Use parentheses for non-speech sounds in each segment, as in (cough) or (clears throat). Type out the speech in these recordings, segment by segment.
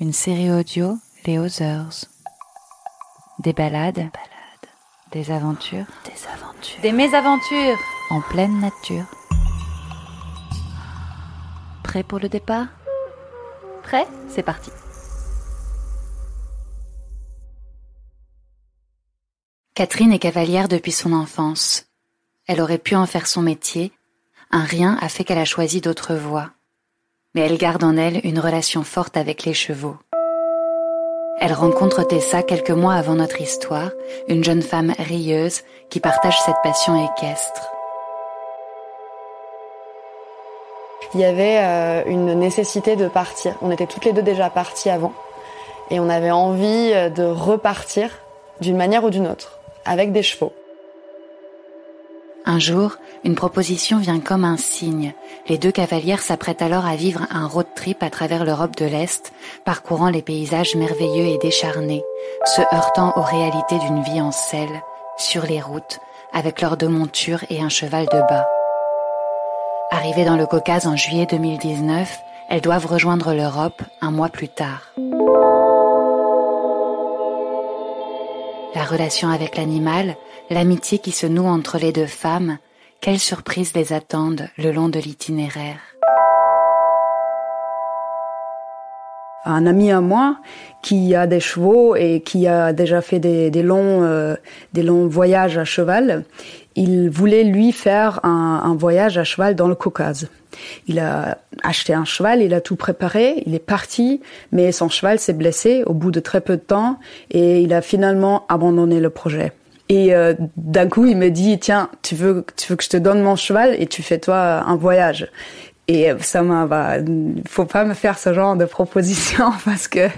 une série audio Les Others. Des balades, des aventures, des aventures, des mésaventures en pleine nature. Prêt pour le départ? Prêt? C'est parti. Catherine est cavalière depuis son enfance. Elle aurait pu en faire son métier. Un rien a fait qu'elle a choisi d'autres voies. Mais elle garde en elle une relation forte avec les chevaux. Elle rencontre Tessa quelques mois avant notre histoire, une jeune femme rieuse qui partage cette passion équestre. Il y avait euh, une nécessité de partir. On était toutes les deux déjà parties avant. Et on avait envie euh, de repartir d'une manière ou d'une autre, avec des chevaux. Un jour, une proposition vient comme un signe. Les deux cavalières s'apprêtent alors à vivre un road trip à travers l'Europe de l'Est, parcourant les paysages merveilleux et décharnés, se heurtant aux réalités d'une vie en selle, sur les routes, avec leurs deux montures et un cheval de bas. Arrivées dans le Caucase en juillet 2019, elles doivent rejoindre l'Europe un mois plus tard. La relation avec l'animal, l'amitié qui se noue entre les deux femmes, quelles surprises les attendent le long de l'itinéraire un ami à moi qui a des chevaux et qui a déjà fait des, longs euh, des longs voyages à cheval. Il voulait lui faire un, un, voyage à cheval dans le Caucase. Il a acheté un cheval, il a tout préparé, il est parti, mais son cheval s'est blessé au bout de très peu de temps et il a finalement abandonné le projet. Et euh, d'un coup, il me dit tiens, tu veux, tu veux que je te donne mon cheval et tu fais toi un voyage. Et ça m'a, bah, faut pas me faire ce genre de proposition (laughs) parce que,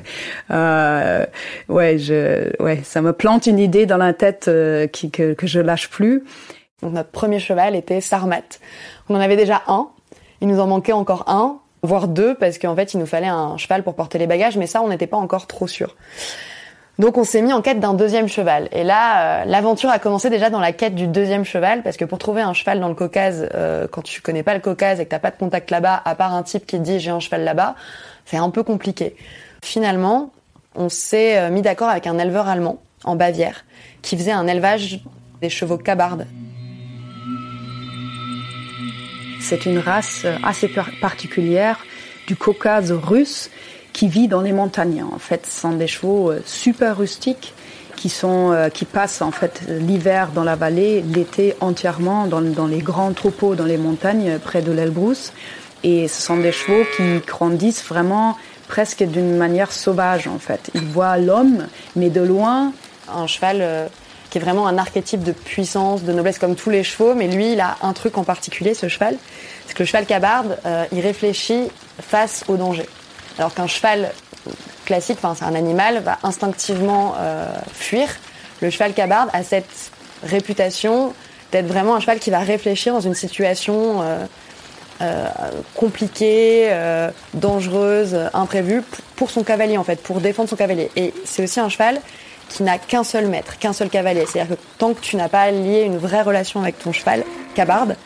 euh, ouais, je, ouais, ça me plante une idée dans la tête euh, qui, que, que je lâche plus. Donc notre premier cheval était Sarmat. On en avait déjà un. Il nous en manquait encore un, voire deux, parce qu'en fait, il nous fallait un cheval pour porter les bagages, mais ça, on n'était pas encore trop sûr. Donc on s'est mis en quête d'un deuxième cheval. Et là, euh, l'aventure a commencé déjà dans la quête du deuxième cheval, parce que pour trouver un cheval dans le Caucase, euh, quand tu connais pas le Caucase et que t'as pas de contact là-bas, à part un type qui te dit j'ai un cheval là-bas, c'est un peu compliqué. Finalement, on s'est euh, mis d'accord avec un éleveur allemand en Bavière qui faisait un élevage des chevaux cabardes. C'est une race assez particulière du Caucase russe qui vit dans les montagnes. En fait, ce sont des chevaux euh, super rustiques qui sont euh, qui passent en fait l'hiver dans la vallée, l'été entièrement dans, dans, les grands troupeaux dans les montagnes près de l'Elbrus. Et ce sont des chevaux qui grandissent vraiment presque d'une manière sauvage en fait. Ils voient l'homme, mais de loin. Un cheval euh, qui est vraiment un archétype de puissance, de noblesse comme tous les chevaux, mais lui, il a un truc en particulier, ce cheval, c'est que le cheval cabarde, il réfléchit face au danger. Alors qu'un cheval classique, enfin c'est un animal, va instinctivement euh, fuir. Le cheval cabarde a cette réputation d'être vraiment un cheval qui va réfléchir dans une situation euh, euh, compliquée, dangereuse, imprévue pour son cavalier en fait, pour défendre son cavalier. Et c'est aussi un cheval qui n'a qu'un seul maître, qu'un seul cavalier. C'est-à-dire que tant que tu n'as pas lié une vraie relation avec ton cheval cabarde,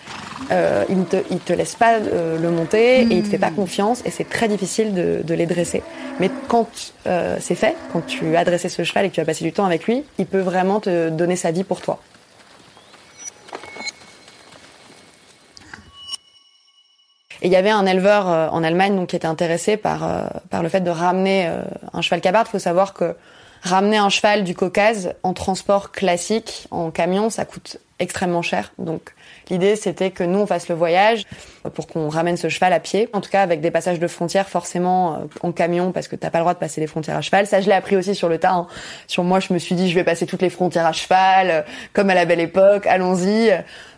euh, il ne te, il te laisse pas euh, le monter et il te fait pas hmm. confiance et c'est très difficile de, de les dresser. Mais quand euh, c'est fait, quand tu as dressé ce cheval et que tu as passé du temps avec lui, il peut vraiment te donner sa vie pour toi. Et il y avait un éleveur euh, en Allemagne donc, qui était intéressé par, euh, par le fait de ramener un cheval cabarde. Il faut savoir que ramener un cheval du Caucase en transport classique, en camion, ça coûte extrêmement cher. Donc L'idée, c'était que nous, on fasse le voyage pour qu'on ramène ce cheval à pied. En tout cas, avec des passages de frontières, forcément, euh, en camion, parce que t'as pas le droit de passer les frontières à cheval. Ça, je l'ai appris aussi sur le tas. Hein. Sur moi, je me suis dit, je vais passer toutes les frontières à cheval, euh, comme à la belle époque, allons-y.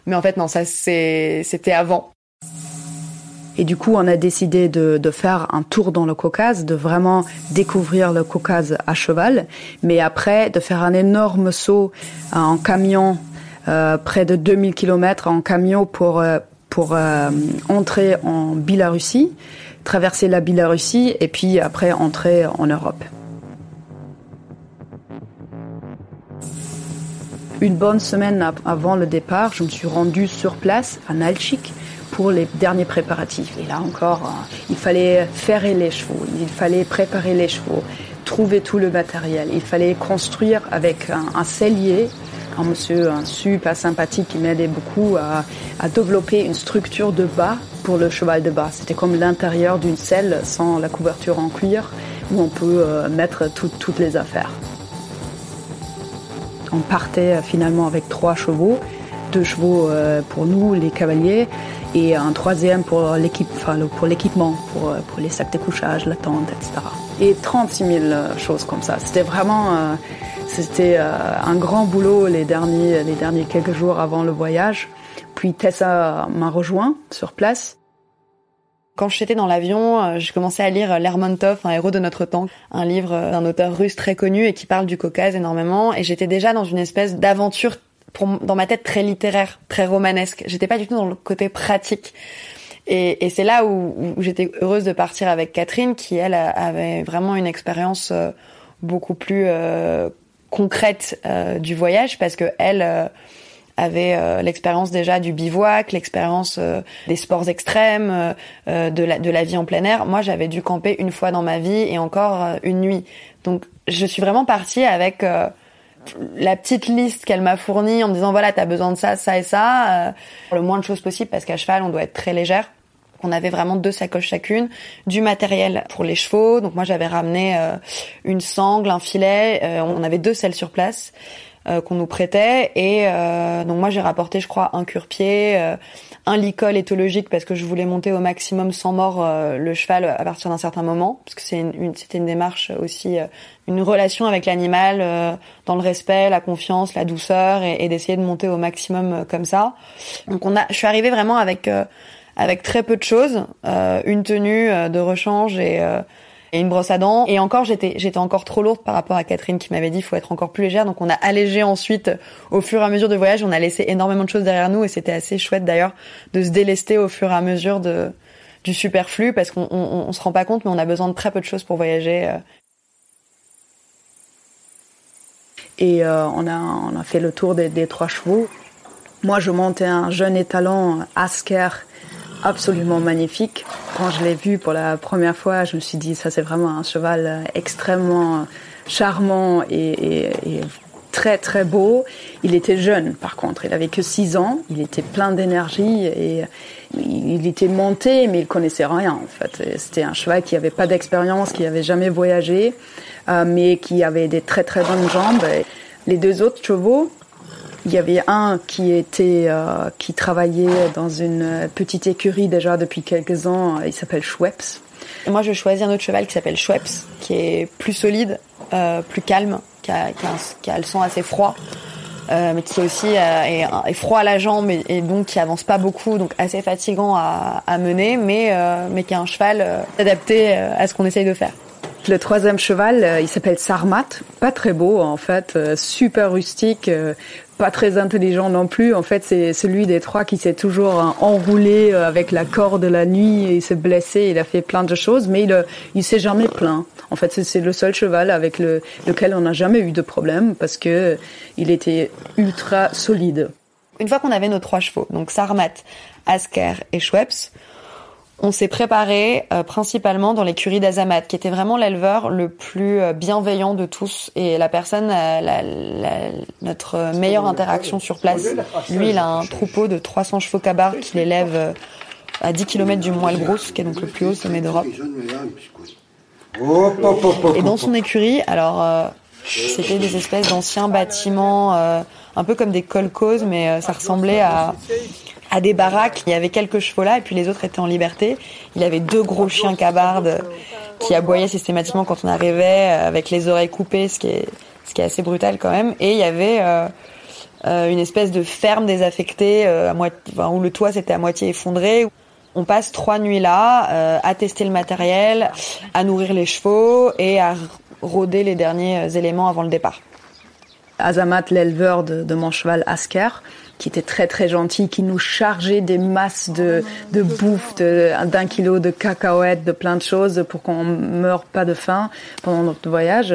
Mais en fait, non, ça, c'était avant. Et du coup, on a décidé de, faire un tour dans le Caucase, de vraiment découvrir le Caucase à cheval, mais après de faire un énorme saut en camion, euh, près de 2000 km en camion pour, euh, pour euh, entrer en Biélorussie, traverser la Biélorussie et puis après entrer en Europe. Une bonne semaine avant le départ, je me suis rendue sur place à Nalchik pour les derniers préparatifs. Et là encore, euh, il fallait ferrer les chevaux, il fallait préparer les chevaux, trouver tout le matériel. Il fallait construire avec un, un cellier, un monsieur super sympathique qui m'aidait beaucoup à, développer une structure de bas pour le cheval de bas. C'était comme l'intérieur d'une selle sans la couverture en cuir où on peut euh, mettre tout, toutes les affaires. On partait euh, finalement avec trois chevaux, deux chevaux euh, pour nous, les cavaliers, et un troisième pour l'équipe, enfin, pour l'équipement, pour, pour, les sacs de couchage, la tente, etc. Et 36 000 choses comme ça. C'était vraiment, euh, c'était euh, un grand boulot les derniers, les derniers quelques jours avant le voyage. Puis Tessa m'a rejoint sur place. Quand j'étais dans l'avion, j'ai commencé à lire Lermontov, un héros de notre temps, un livre d'un auteur russe très connu et qui parle du Caucase énormément. Et j'étais déjà dans une espèce d'aventure pour, dans ma tête très littéraire, très romanesque. J'étais pas du tout dans le côté pratique. Et, et c'est là où, où j'étais heureuse de partir avec Catherine, qui elle avait vraiment une expérience euh, beaucoup plus euh, concrète euh, du voyage, parce que elle euh, avait euh, l'expérience déjà du bivouac, l'expérience euh, des sports extrêmes, de la, de la vie en plein air. Moi, j'avais dû camper une fois dans ma vie et encore une nuit. Donc, je suis vraiment partie avec la petite liste qu'elle m'a fournie en me disant voilà t'as besoin de ça ça et ça euh, le moins de choses possible parce qu'à cheval on doit être très légère. On avait vraiment deux sacoches chacune du matériel pour les chevaux. Donc moi j'avais ramené euh, une sangle un filet euh, on avait deux selles sur place euh, qu'on nous prêtait. Et donc moi j'ai rapporté je crois un cure-pied un licol éthologique parce que je voulais monter au maximum sans mort euh, le cheval à partir d'un certain moment parce que c'est une, c'était une démarche aussi euh, une relation avec l'animal euh, dans le respect, la confiance, la douceur et, et d'essayer de monter au maximum comme ça. Donc on a je suis arrivée vraiment avec avec très peu de choses, une tenue de rechange et et une brosse à dents. Et encore, j'étais, j'étais encore trop lourde par rapport à Catherine qui m'avait dit faut être encore plus légère. Donc on a allégé ensuite au fur et à mesure de voyage. On a laissé énormément de choses derrière nous et c'était assez chouette d'ailleurs de se délester au fur et à mesure de du superflu parce qu'on on, on se rend pas compte, mais on a besoin de très peu de choses pour voyager. Euh. Et euh, on a on a fait le tour des, des trois chevaux. Moi, je montais un jeune étalon Asker absolument magnifique. Quand je l'ai vu pour la première fois, je me suis dit, ça c'est vraiment un cheval extrêmement charmant et, très très beau. Il était jeune par contre, il avait que 6 ans, il était plein d'énergie et il était monté mais il connaissait rien en fait. C'était un cheval qui avait pas d'expérience, qui avait jamais voyagé, euh, mais qui avait des très très bonnes jambes. Les deux autres chevaux, il y avait un qui était euh, qui travaillait dans une petite écurie déjà depuis quelques ans. Il s'appelle Schweppes. Et moi, je choisis un autre cheval qui s'appelle Schweppes, qui est plus solide, euh, plus calme, qui a, qui, a un, le sang assez froid, euh, mais qui aussi euh, est, est, froid à la jambe et, donc qui avance pas beaucoup, donc assez fatigant à, à mener, mais euh, mais qui est un cheval euh, adapté à ce qu'on essaye de faire. Le troisième cheval, il s'appelle Sarmat, pas très beau en fait, super rustique, pas très intelligent non plus. En fait, c'est celui des trois qui s'est toujours enroulé avec la corde la nuit et il s'est blessé. Il a fait plein de choses, mais il, il s'est jamais plaint. En fait, c'est le seul cheval avec le, lequel on n'a jamais eu de problème parce que il était ultra solide. Une fois qu'on avait nos trois chevaux, donc Sarmat, Asker et Schweppes, on s'est préparé euh, principalement dans l'écurie d'Azamat, qui était vraiment l'éleveur le plus euh, bienveillant de tous et la personne, euh, la, la, notre meilleure interaction sur place. Lui, il a un troupeau de 300 chevaux cabards qu'il élève à 10 km du Mont Elbrus, qui est donc le plus haut sommet d'Europe. Et dans son écurie, alors euh, c'était des espèces d'anciens bâtiments, euh, un peu comme des colcos, mais ça ressemblait à à des baraques. Il y avait quelques chevaux là, et puis les autres étaient en liberté. Il avait deux gros chiens cabardes qui aboyaient systématiquement quand on arrivait, avec les oreilles coupées, ce qui est ce qui est assez brutal quand même. Et il y avait euh, une espèce de ferme désaffectée, à moitié, enfin, où le toit s'était à moitié effondré. On passe trois nuits là à tester le matériel, à nourrir les chevaux et à rôder les derniers éléments avant le départ. Azamat, l'éleveur de, mon cheval Asker, qui était très très gentil, qui nous chargeait des masses de, de bouffe, d'un kilo de cacahuètes, de plein de choses pour qu'on meure pas de faim pendant notre voyage,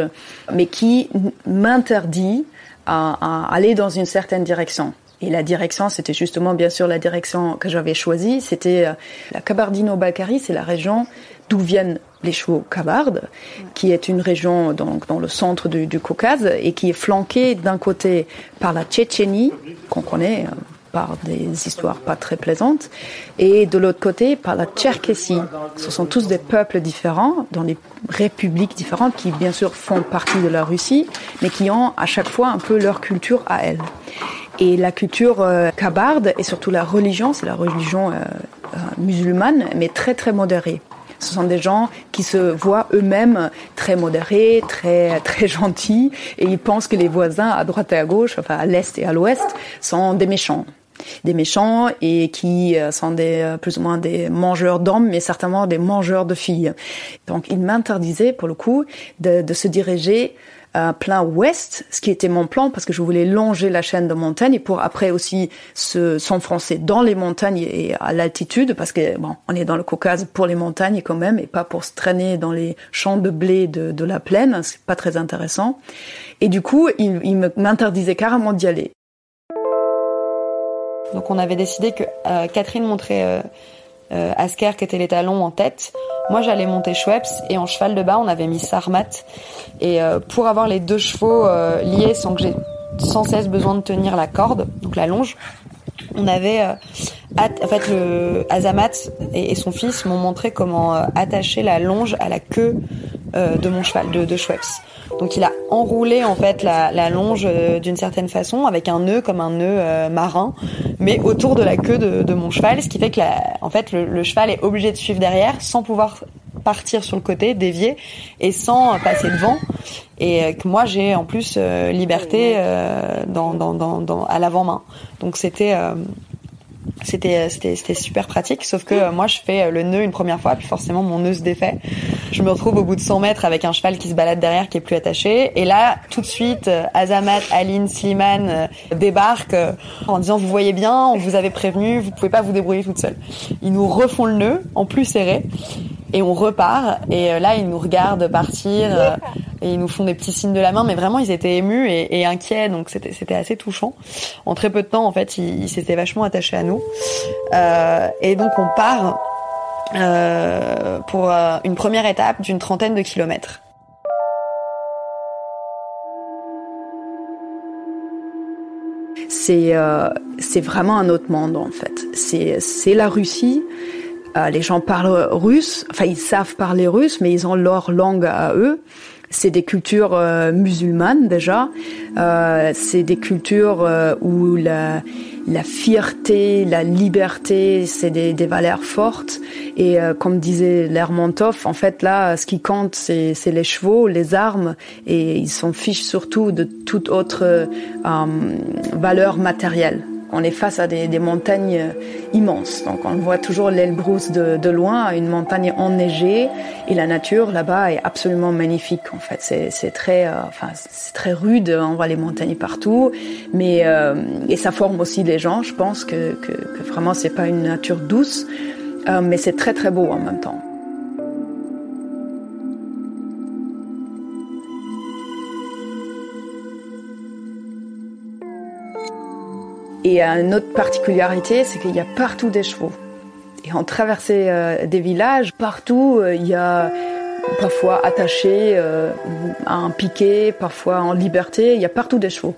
mais qui m'interdit à, aller dans une certaine direction. Et la direction, c'était justement bien sûr la direction que j'avais choisie. C'était euh, la Kabardino-Balkarie, c'est la région d'où viennent les chevaux kabardes, qui est une région donc dans le centre du, Caucase et qui est flanquée d'un côté par la Tchétchénie, qu'on connaît euh, par des histoires pas très plaisantes, et de l'autre côté par la Tcherkessie. Ce sont tous des peuples différents, dans des républiques différentes, qui bien sûr font partie de la Russie, mais qui ont à chaque fois un peu leur culture à elles. Et la culture euh, kabarde et surtout la religion, c'est la religion euh, musulmane, mais très très modérée. Ce sont des gens qui se voient eux-mêmes très modérés, très très gentils, et ils pensent que les voisins à droite et à gauche, enfin à l'est et à l'ouest, sont des méchants des méchants et qui euh, sont des euh, plus ou moins des mangeurs d'hommes, mais certainement des mangeurs de filles. Donc, il m'interdisait pour le coup de, de se diriger plein ouest, ce qui était mon plan parce que je voulais longer la chaîne de montagnes pour après aussi se s'enfoncer dans les montagnes et à l'altitude parce que bon, on est dans le Caucase pour les montagnes quand même et pas pour se traîner dans les champs de blé de, de la plaine, c'est pas très intéressant. Et du coup, il, il m'interdisait carrément d'y aller. Donc on avait décidé que euh, Catherine montrait euh, euh, Asker qui était les talons en tête. Moi j'allais monter Schweppes et en cheval de bas on avait mis Sarmat. Et euh, pour avoir les deux chevaux euh, liés sans que j'ai sans cesse besoin de tenir la corde, donc la longe, on avait en fait le Azamat et, son fils m'ont montré comment attacher la longe à la queue de mon cheval de, de Schweppes. Donc il a enroulé en fait la, longe euh, d'une certaine façon avec un nœud comme un nœud euh, marin, mais autour de la queue de, mon cheval, ce qui fait que en fait le, cheval est obligé de suivre derrière sans pouvoir partir sur le côté, dévier et sans passer devant. Et euh, que moi j'ai en plus liberté dans, dans, dans, à l'avant-main. Donc c'était c'était c'était c'était super pratique. Sauf que euh, moi je fais euh, le nœud une première fois puis forcément mon nœud se défait. Je me retrouve au bout de 100 mètres avec un cheval qui se balade derrière qui est plus attaché. Et là tout de suite euh, Azamat Aline Slimane débarquent en disant vous voyez bien on vous avait prévenu vous pouvez pas vous débrouiller toute seule ils nous refont le nœud en plus serré et on repart et là ils nous regardent partir et ils nous font des petits signes de la main, mais vraiment ils étaient émus et, et inquiets, donc c'était assez touchant. En très peu de temps, en fait, ils s'étaient vachement attachés à nous. Euh, et donc on part euh, pour euh, une première étape d'une trentaine de kilomètres. C'est euh, vraiment un autre monde en fait. C'est la Russie. Euh, les gens parlent russe, enfin ils savent parler russe, mais ils ont leur langue à eux c'est des cultures euh, musulmanes déjà. Euh, c'est des cultures euh, où la, la fierté, la liberté, c'est des, des, valeurs fortes. Et comme disait Lermontov, en fait là, ce qui compte, c'est les chevaux, les armes, et ils s'en fichent surtout de toute autre valeur matérielle on est face à des, montagnes euh, immenses. Donc on voit toujours l'Elbrus de, de loin, une montagne enneigée, et la nature là-bas est absolument magnifique. En fait, c'est très, euh, enfin, c'est très rude. On voit les montagnes partout, mais euh, et ça forme aussi les gens. Je pense que, que, que vraiment c'est pas une nature douce, mais c'est très très beau en même temps. Et une autre particularité, c'est qu'il y a partout des chevaux. Et en traversait euh, des villages, partout euh, il y a parfois attachés euh, à un piquet, parfois en liberté, il y a partout des chevaux.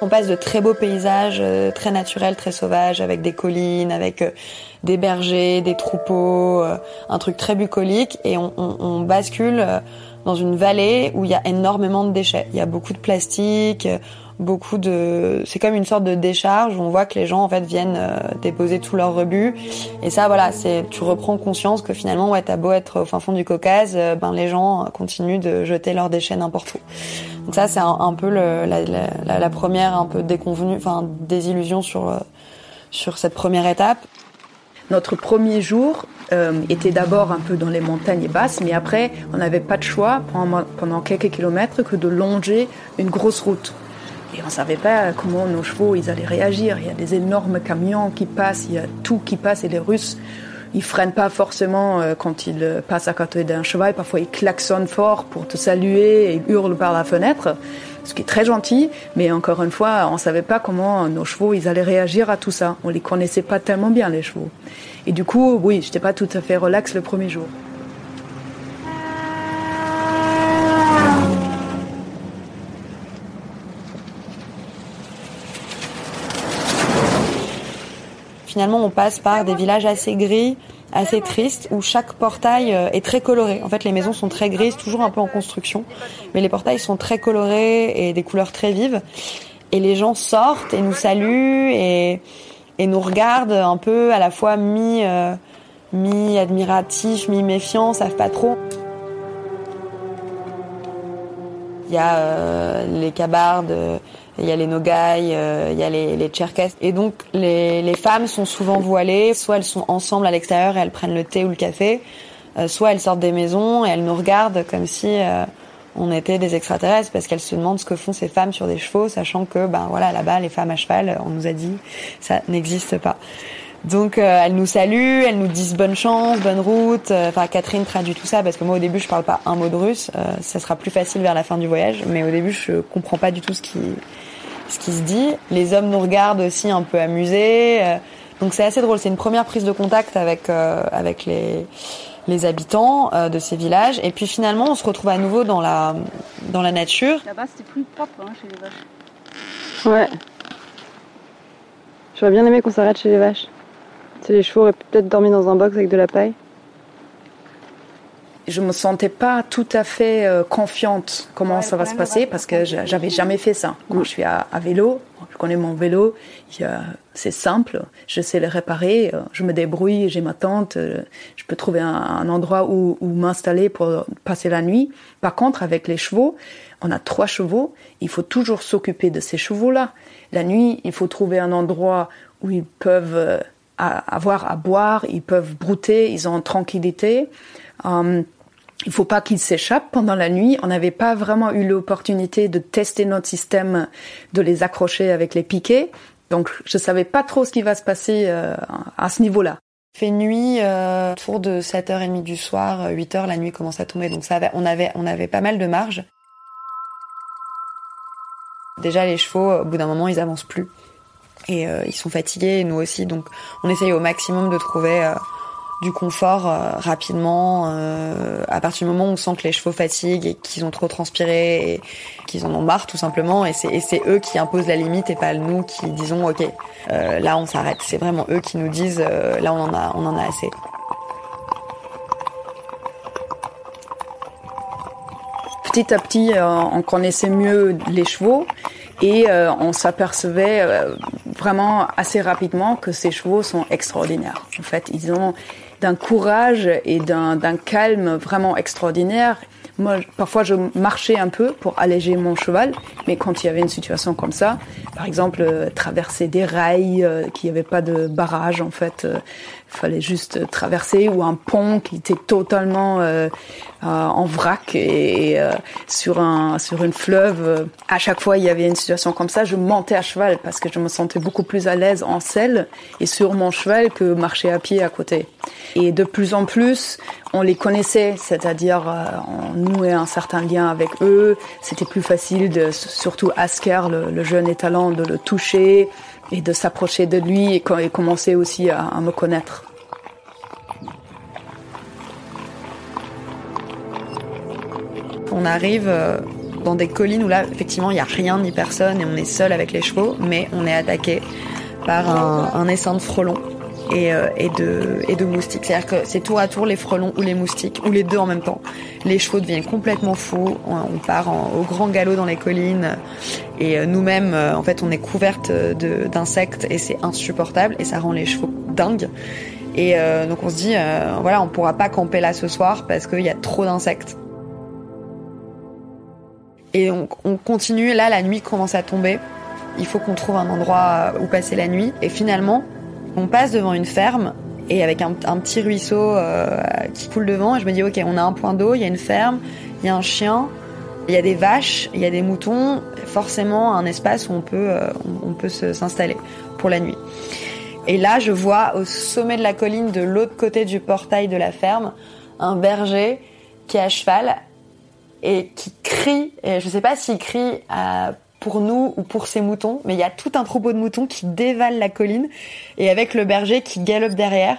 On passe de très beaux paysages, très naturels, très sauvages, avec des collines, avec des bergers, des troupeaux, un truc très bucolique, et on bascule dans une vallée où il y a énormément de déchets. Il y a beaucoup de plastique, beaucoup de c'est comme une sorte de décharge on voit que les gens en fait viennent euh, déposer tous leurs rebuts et ça voilà c'est tu reprends conscience que finalement ouais t'as beau être au fin fond du Caucase euh, ben les gens continuent de jeter leurs déchets n'importe où. Donc ça c'est un, peu la, première un peu déconvenue enfin désillusion sur euh, sur cette première étape. Notre premier jour euh, était d'abord un peu dans les montagnes basses, mais après, on n'avait pas de choix pendant, pendant quelques kilomètres que de longer une grosse route. Et on ne savait pas comment nos chevaux ils allaient réagir. Il y a des énormes camions qui passent, il y a tout qui passe et les Russes ils freinent pas forcément euh, quand ils passent à côté d'un cheval. Parfois, ils klaxonnent fort pour te saluer et hurlent par la fenêtre, ce qui est très gentil. Mais encore une fois, on savait pas comment nos chevaux ils allaient réagir à tout ça. On les connaissait pas tellement bien les chevaux. Et du coup, oui, j'étais pas tout à fait relax le premier jour. Finalement, on passe par des villages assez gris, assez tristes, où chaque portail euh, est très coloré. En fait, les maisons sont très grises, toujours un peu en construction, mais les portails sont très colorés et des couleurs très vives. Et les gens sortent et nous saluent et, nous regardent un peu à la fois mi, euh, mi admiratif, mi méfiant, savent pas trop. Il y a euh, les cabardes il y a les Nogaï, euh, il y a les, les. Et donc les, les, femmes sont souvent voilées, soit elles sont ensemble à l'extérieur et elles prennent le thé ou le café, euh, soit elles sortent des maisons et elles nous regardent comme si euh, on était des extraterrestres parce qu'elles se demandent ce que font ces femmes sur des chevaux, sachant que ben voilà là-bas les femmes à cheval, on nous a dit ça n'existe pas. Donc euh, elles nous saluent, elles nous disent bonne chance, bonne route. Enfin Catherine traduit tout ça parce que moi au début je parle pas un mot de russe. Euh, ça sera plus facile vers la fin du voyage, mais au début je comprends pas du tout ce qui ce qui se dit. Les hommes nous regardent aussi un peu amusés. Euh, donc c'est assez drôle. C'est une première prise de contact avec euh, avec les les habitants euh, de ces villages. Et puis finalement on se retrouve à nouveau dans la dans la nature. Là-bas c'était plus propre hein, chez les vaches. Ouais. J'aurais bien aimé qu'on s'arrête chez les vaches. Les chevaux auraient peut-être dormi dans un box avec de la paille. Je me sentais pas tout à fait euh, confiante comment ouais, ça va se passer parce que j'avais jamais fait ça. Quand je suis à, à, vélo, je connais mon vélo, c'est simple, je sais le réparer, euh, je me débrouille, j'ai ma tente, euh, je peux trouver un, un endroit où, où m'installer pour passer la nuit. Par contre, avec les chevaux, on a trois chevaux, il faut toujours s'occuper de ces chevaux-là. La nuit, il faut trouver un endroit où ils peuvent à avoir à boire, ils peuvent brouter, ils ont tranquillité. Um, il faut pas qu'ils s'échappent pendant la nuit. On n'avait pas vraiment eu l'opportunité de tester notre système, de les accrocher avec les piquets. Donc, je savais pas trop ce qui va se passer euh, à ce niveau-là. Fait nuit, euh, autour de 7h30 du soir, 8h, la nuit commence à tomber. Donc, ça avait, on, avait, on avait pas mal de marge. Déjà, les chevaux, au bout d'un moment, ils avancent plus et euh, ils sont fatigués, et nous aussi. Donc on essaye au maximum de trouver euh, du confort euh, rapidement. Euh, à partir du moment où on sent que les chevaux fatiguent et qu'ils ont trop transpiré et qu'ils en ont marre tout simplement, et c'est eux qui imposent la limite et pas nous qui disons ok euh, là on s'arrête. C'est vraiment eux qui nous disent là on en a on en a assez. Petit à petit, on connaissait mieux les chevaux et euh, on s'apercevait euh, vraiment assez rapidement que ces chevaux sont extraordinaires. En fait, ils ont d'un courage et d'un calme vraiment extraordinaire. Moi, parfois, je marchais un peu pour alléger mon cheval, mais quand il y avait une situation comme ça, par exemple, euh, traverser des rails, euh, qui n'y avait pas de barrage, en fait, euh, fallait juste traverser, ou un pont qui était totalement euh, en vrac et, et sur un sur une fleuve. À chaque fois, il y avait une situation comme ça, je montais à cheval parce que je me sentais beaucoup plus à l'aise en selle et sur mon cheval que marcher à pied à côté. Et de plus en plus, on les connaissait, c'est-à-dire on nouait un certain lien avec eux. C'était plus facile, de, surtout Asker, le, le jeune étalon, de le toucher et de s'approcher de lui et, commencer aussi à, me connaître. On arrive dans des collines où là, effectivement, il n'y a rien ni personne et on est seul avec les chevaux, mais on est attaqué par un, un essaim de frelons et, euh, et, de, moustiques. C'est-à-dire que c'est tour à tour les frelons ou les moustiques, ou les deux en même temps. Les chevaux deviennent complètement fous, on, part au grand galop dans les collines, et euh, nous-mêmes, euh, en fait, on est couverte d'insectes et c'est insupportable, et ça rend les chevaux dingues. Et donc on se dit, voilà, on pourra pas camper là ce soir parce qu'il y a trop d'insectes. Et on, on continue, là la nuit commence à tomber. Il faut qu'on trouve un endroit où passer la nuit. Et finalement, on passe devant une ferme et avec un, petit ruisseau qui coule devant. Et je me dis, ok, on a un point d'eau, il y a une ferme, il y a un chien, il y a des vaches, il y a des moutons, forcément un espace où on peut, peut s'installer pour la nuit. Et là, je vois au sommet de la colline, de l'autre côté du portail de la ferme, un berger qui est à cheval et qui crie. Et je ne sais pas s'il crie euh, pour nous ou pour ses moutons, mais il y a tout un troupeau de moutons qui dévalent la colline et avec le berger qui galope derrière.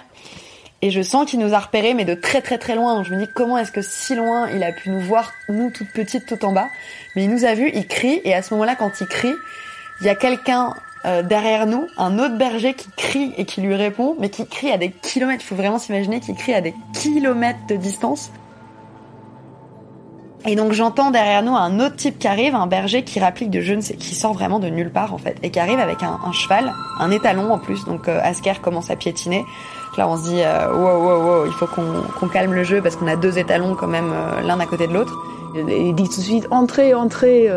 Et je sens qu'il nous a repérés, mais de très très très loin. je me dis comment est-ce que si loin il a pu nous voir, nous toutes petites, tout en bas? Mais il nous a vus, il crie, et à ce moment-là, quand il crie, il y a quelqu'un euh, derrière nous un autre berger qui crie et qui lui répond, mais qui crie à des kilomètres. Il faut vraiment s'imaginer qu'il crie à des kilomètres de distance. Et donc j'entends derrière nous un autre type qui arrive, un berger qui rapplique de je ne sais, qui sort vraiment de nulle part en fait, et qui arrive avec un, cheval, un étalon en plus. Donc euh, Asker commence à piétiner. Là on se dit euh, wow wow wow, il faut qu'on calme le jeu parce qu'on a deux étalons quand même l'un à côté de l'autre. Il dit tout de suite entrez, entrez,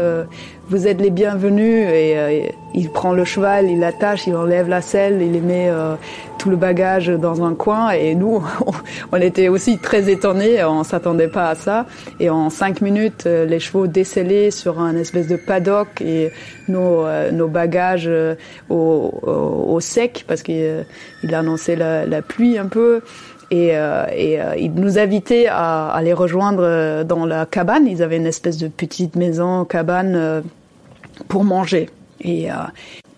vous êtes les bienvenus et il prend le cheval, il l'attache, il enlève la selle, il met euh, tout le bagage dans un coin et nous, (laughs) on était aussi très étonnés, on s'attendait pas à ça. Et en cinq minutes, euh, les chevaux décellés sur un espèce de paddock et nos, euh, nos bagages au, au, sec parce qu'il annonçait la, la, pluie un peu. Et, et il nous invitait à, à les rejoindre dans la cabane. Ils avaient une espèce de petite maison, cabane pour manger. Et, euh,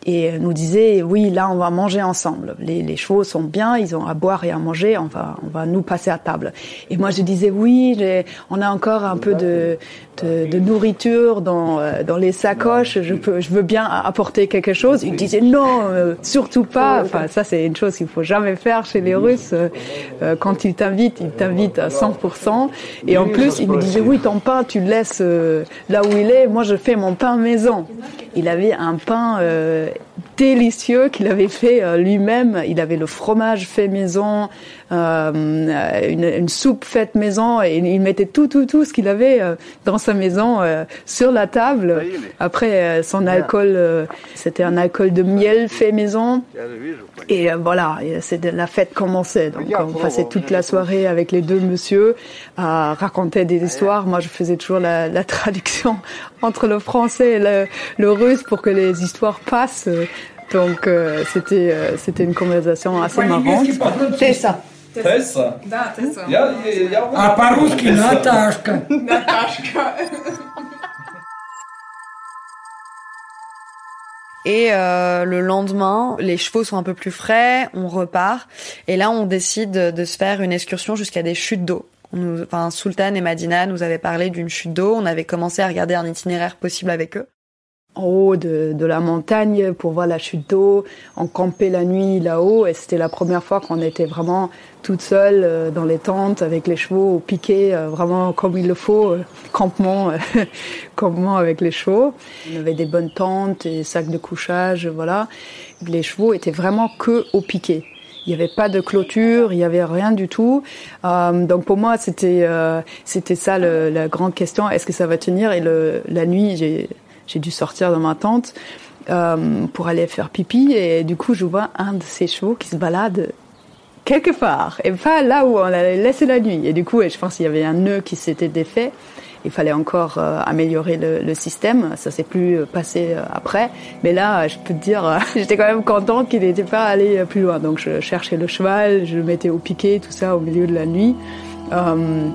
et nous disait oui là on va manger ensemble. Les, les, chevaux sont bien ils ont à boire et à manger on va on va nous passer à table. Et moi je disais oui on a encore un peu de de, de nourriture dans euh, dans les sacoches je peux je veux bien apporter quelque chose. Il disait non euh, surtout pas. Enfin ça c'est une chose qu'il faut jamais faire chez les Russes. Euh, quand ils t'invitent ils t'invitent à 100% et en plus il me disait oui. ton pain tu le laisses là où il est. Moi je fais mon pain maison il avait un pain délicieux qu'il avait fait euh, lui-même. Il avait le fromage fait maison, euh, une, une, soupe faite maison, et il mettait tout, tout, tout ce qu'il avait euh, dans sa maison euh, sur la table. Après, son alcool, c'était un alcool de miel fait maison. Et voilà, c'est la fête commençait. Donc on passait toute la soirée avec les deux monsieur à raconter des histoires. Moi, je faisais toujours la, la (laughs) traduction entre le français et le, le russe pour que les histoires passent. Donc euh, c'était euh, c'était une conversation assez marrante. C'est ça. Tessa? Tessa. Hein. (laughs) Et euh, le lendemain, les chevaux sont un peu plus frais, on repart. Et là, on décide de se faire une excursion jusqu'à des chutes d'eau. Enfin, Sultan et Madina nous avaient parlé d'une chute d'eau. On avait commencé à regarder un itinéraire possible avec eux en haut de, de, la montagne pour voir la chute d'eau. On campait la nuit là-haut et c'était la première fois qu'on était vraiment toute seule euh, dans les tentes avec les chevaux au piquet, euh, vraiment comme il le faut, euh, campement, (laughs) campement avec les chevaux. On avait des bonnes tentes et sacs de couchage, voilà. Les chevaux étaient vraiment que au piquet. Il n'y avait pas de clôture, il n'y avait rien du tout. Euh, donc pour moi, c'était euh, c'était ça le, la grande question. Est-ce que ça va tenir? Et le, la nuit, j'ai j'ai dû sortir de ma tente euh, pour aller faire pipi et du coup je vois un de ces chevaux qui se balade quelque part et pas là où on l'avait laissé la nuit. Et du coup je pense qu'il y avait un nœud qui s'était défait. Il fallait encore euh, améliorer le, système. Ça s'est plus euh, passé euh, après. Mais là je peux te dire (laughs) j'étais quand même content qu'il n'était pas allé plus loin. Donc je cherchais le cheval je mettais au piquet tout ça au milieu de la nuit.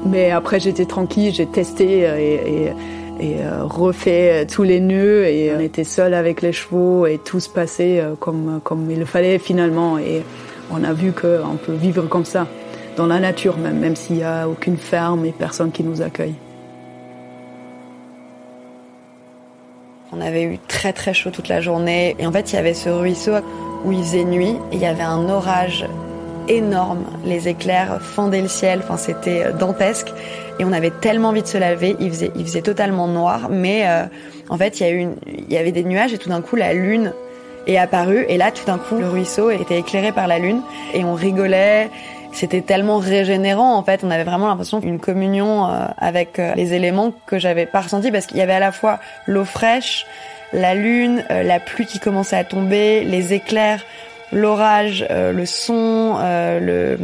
Mais après j'étais tranquille j'ai testé et, et et euh, refait euh, tous les nœuds et on était seul avec les chevaux et tout se passait euh, comme, comme il le fallait finalement et on a vu qu'on peut vivre comme ça dans la nature même, même s'il n'y a aucune ferme et personne qui nous accueille. On avait eu très très chaud toute la journée et en fait il y avait ce ruisseau où il faisait nuit et il y avait un orage énorme, les éclairs fendaient le ciel, enfin c'était dantesque. Et on avait tellement envie de se laver, il faisait, il faisait totalement noir, mais euh, en fait, il y, a une, il y avait des nuages et tout d'un coup, la lune est apparue. Et là, tout d'un coup, le ruisseau était éclairé par la lune. Et on rigolait. C'était tellement régénérant en fait, on avait vraiment l'impression d'une communion euh, avec euh, les éléments que j'avais pas ressenti parce qu'il y avait à la fois l'eau fraîche, la lune, la pluie qui commençait à tomber, les éclairs, l'orage, le son, le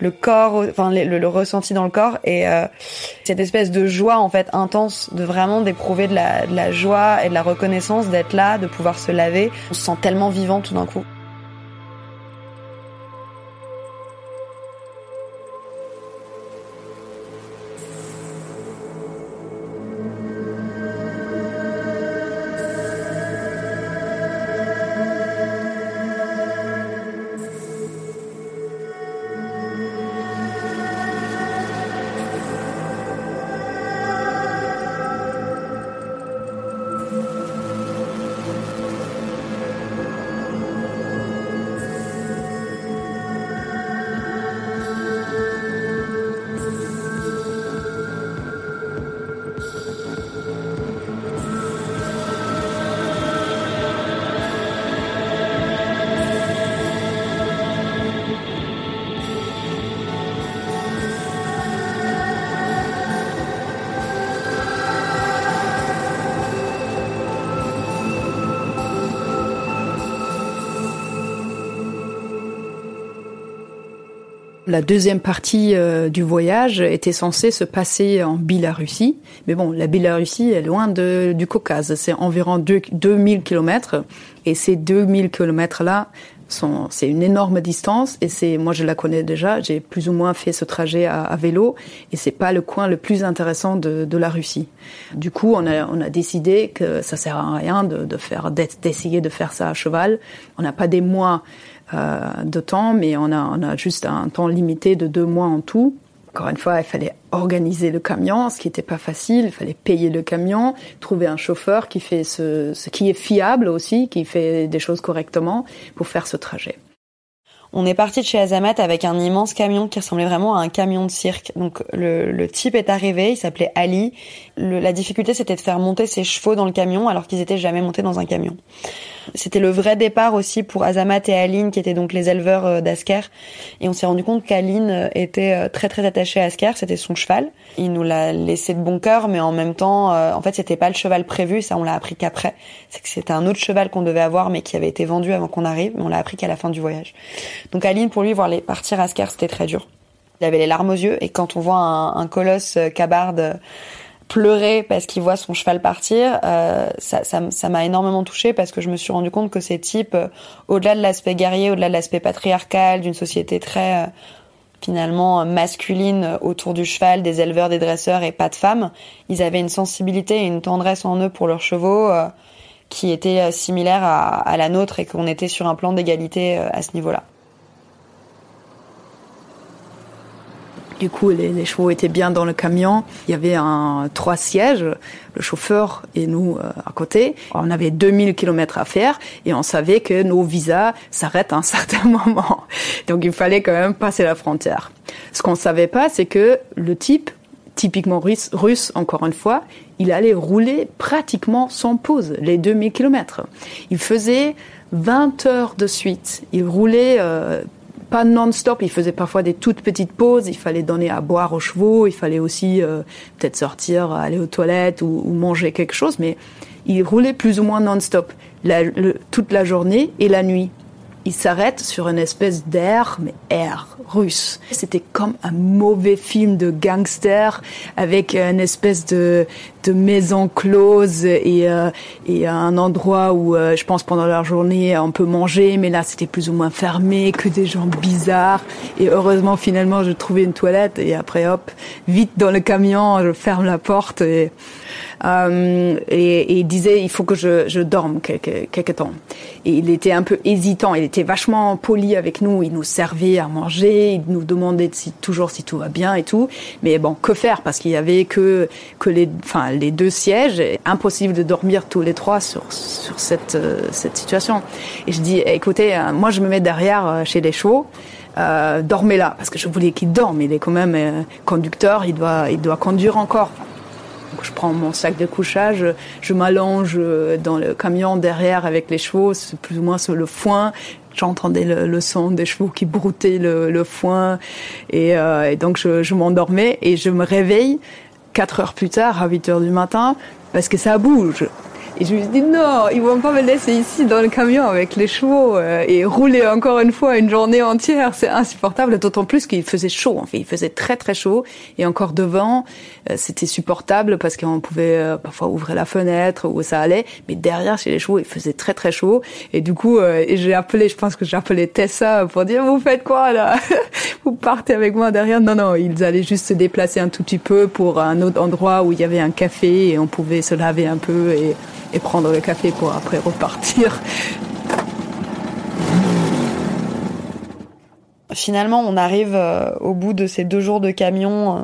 le corps, enfin le, ressenti dans le corps et cette espèce de joie en fait intense, de vraiment d'éprouver de la, de la joie et de la reconnaissance d'être là, de pouvoir se laver. On se sent tellement vivant tout d'un coup. La deuxième partie euh, du voyage était censée se passer en Biélorussie. Mais bon, la Biélorussie est loin du Caucase. C'est environ 2000 kilomètres. Et ces 2000 kilomètres-là, c'est une énorme distance et c'est moi je la connais déjà j'ai plus ou moins fait ce trajet à, vélo et c'est pas le coin le plus intéressant de, de, la Russie du coup on a on a décidé que ça sert à rien de, de faire d'essayer de faire ça à cheval on n'a pas des mois de temps, mais on a, on a juste un temps limité de deux mois en tout. Encore une fois, il fallait organiser le camion, ce qui n'était pas facile. Il fallait payer le camion, trouver un chauffeur qui fait ce, ce qui est fiable aussi, qui fait des choses correctement pour faire ce trajet. On est parti de chez Azamat avec un immense camion qui ressemblait vraiment à un camion de cirque. Donc le, le type est arrivé, il s'appelait Ali. Le, la difficulté c'était de faire monter ses chevaux dans le camion alors qu'ils étaient jamais montés dans un camion. C'était le vrai départ aussi pour Azamat et Aline qui étaient donc les éleveurs euh, d'Asker. Et on s'est rendu compte qu'Aline euh, était euh, très très attachée à Asker, c'était son cheval. Il nous l'a laissé de bon cœur, mais en même temps, en fait c'était pas le cheval prévu, ça on l'a appris qu'après. C'est que c'était un autre cheval qu'on devait avoir mais qui avait été vendu avant qu'on arrive, mais on l'a appris qu'à la fin du voyage. Donc Aline, pour lui, voir les partir Asker, c'était très dur. Il avait les larmes aux yeux et quand on voit un colosse cabarde pleurer parce qu'il voit son cheval partir, euh, ça, ça, ça m'a énormément touchée parce que je me suis rendu compte que ces types, euh, au-delà de l'aspect guerrier, au-delà de l'aspect patriarcal, d'une société très euh, finalement masculine autour du cheval, des éleveurs, des dresseurs et pas de femmes, ils avaient une sensibilité et une tendresse en eux pour leurs chevaux qui était similaire à, à la nôtre et qu'on était sur un plan d'égalité à ce niveau-là. Du coup, les, chevaux étaient bien dans le camion. Il y avait un trois sièges, le chauffeur et nous euh, à côté. On avait 2000 kilomètres à faire et on savait que nos visas s'arrêtent à un (laughs) certain moment. Donc il fallait quand même passer la frontière. Ce qu'on savait pas, c'est que le type typiquement russe, encore une fois, il allait rouler pratiquement sans pause, les 2000 kilomètres. Il faisait 20 heures de suite. Il roulait euh, pas non-stop. Il faisait parfois des toutes petites pauses. Il fallait donner à boire aux chevaux. Il fallait aussi euh, peut-être sortir, aller aux toilettes ou, ou, manger quelque chose. Mais il roulait plus ou moins non-stop toute la journée et la nuit il s'arrête sur une espèce d'air, mais air russe. C'était comme un mauvais film de gangster avec une espèce de, de maison close et, euh, et un endroit où euh, je pense pendant la journée on peut manger, mais là c'était plus ou moins fermé, que des gens bizarres. Et heureusement finalement je trouvais une toilette et après hop, vite dans le camion, je ferme la porte et euh, et, et, il disait il faut que je, je dorme quelque, quelque temps. Et il était un peu hésitant, vachement poli avec nous, il nous servait à manger, il nous demandait toujours si tout va bien et tout. Mais bon, que faire? Parce qu'il y avait que les, deux sièges, impossible de dormir tous les trois sur euh, cette situation. Et je dis écoutez, euh, moi je me mets derrière euh, chez les chevaux. Dormez là parce que je voulais qu'il dorme. Il est quand même conducteur, il doit il doit conduire encore. Donc je prends mon sac de couchage, je m'allonge dans le camion derrière avec les chevaux, plus ou moins sur le foin. J'entendais le, le, son des chevaux qui broutaient le, foin et, euh, et donc je, je m'endormais et je me réveille quatre heures plus tard à 8 heures du matin parce que ça bouge. Et je me suis dit non, ils vont pas me laisser ici dans le camion avec les chevaux euh, et rouler encore une fois une journée entière, c'est insupportable. D'autant plus qu'il faisait chaud. En fait, il faisait très très chaud et encore devant, euh, c'était supportable parce qu'on pouvait euh, parfois ouvrir la fenêtre où ça allait. Mais derrière, chez les chevaux, il faisait très très chaud. Et du coup, j'ai appelé, je pense que j'ai appelé Tessa pour dire vous faites quoi là (laughs) Vous partez avec moi derrière Non non, ils allaient juste se déplacer un tout petit peu pour un autre endroit où il y avait un café et on pouvait se laver un peu et et prendre le café pour après repartir. Finalement, on arrive euh, au bout de ces deux jours de camion. Euh,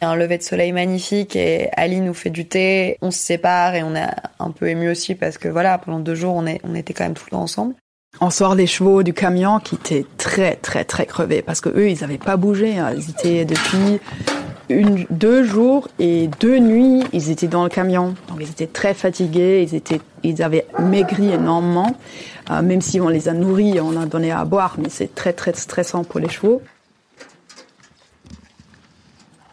un lever de soleil magnifique et Ali nous fait du thé. On se sépare et on est un peu ému aussi parce que voilà, pendant deux jours, on, est, on était quand même tout le temps ensemble. On sort les chevaux du camion qui étaient très très très crevés parce que eux ils n'avaient pas bougé. Hein. Ils étaient depuis une, deux jours et deux nuits, ils étaient dans le camion. Donc ils étaient très fatigués, ils étaient, ils avaient maigri énormément. Euh, même si on les a nourris, on a donné à boire, mais c'est très très stressant pour les chevaux.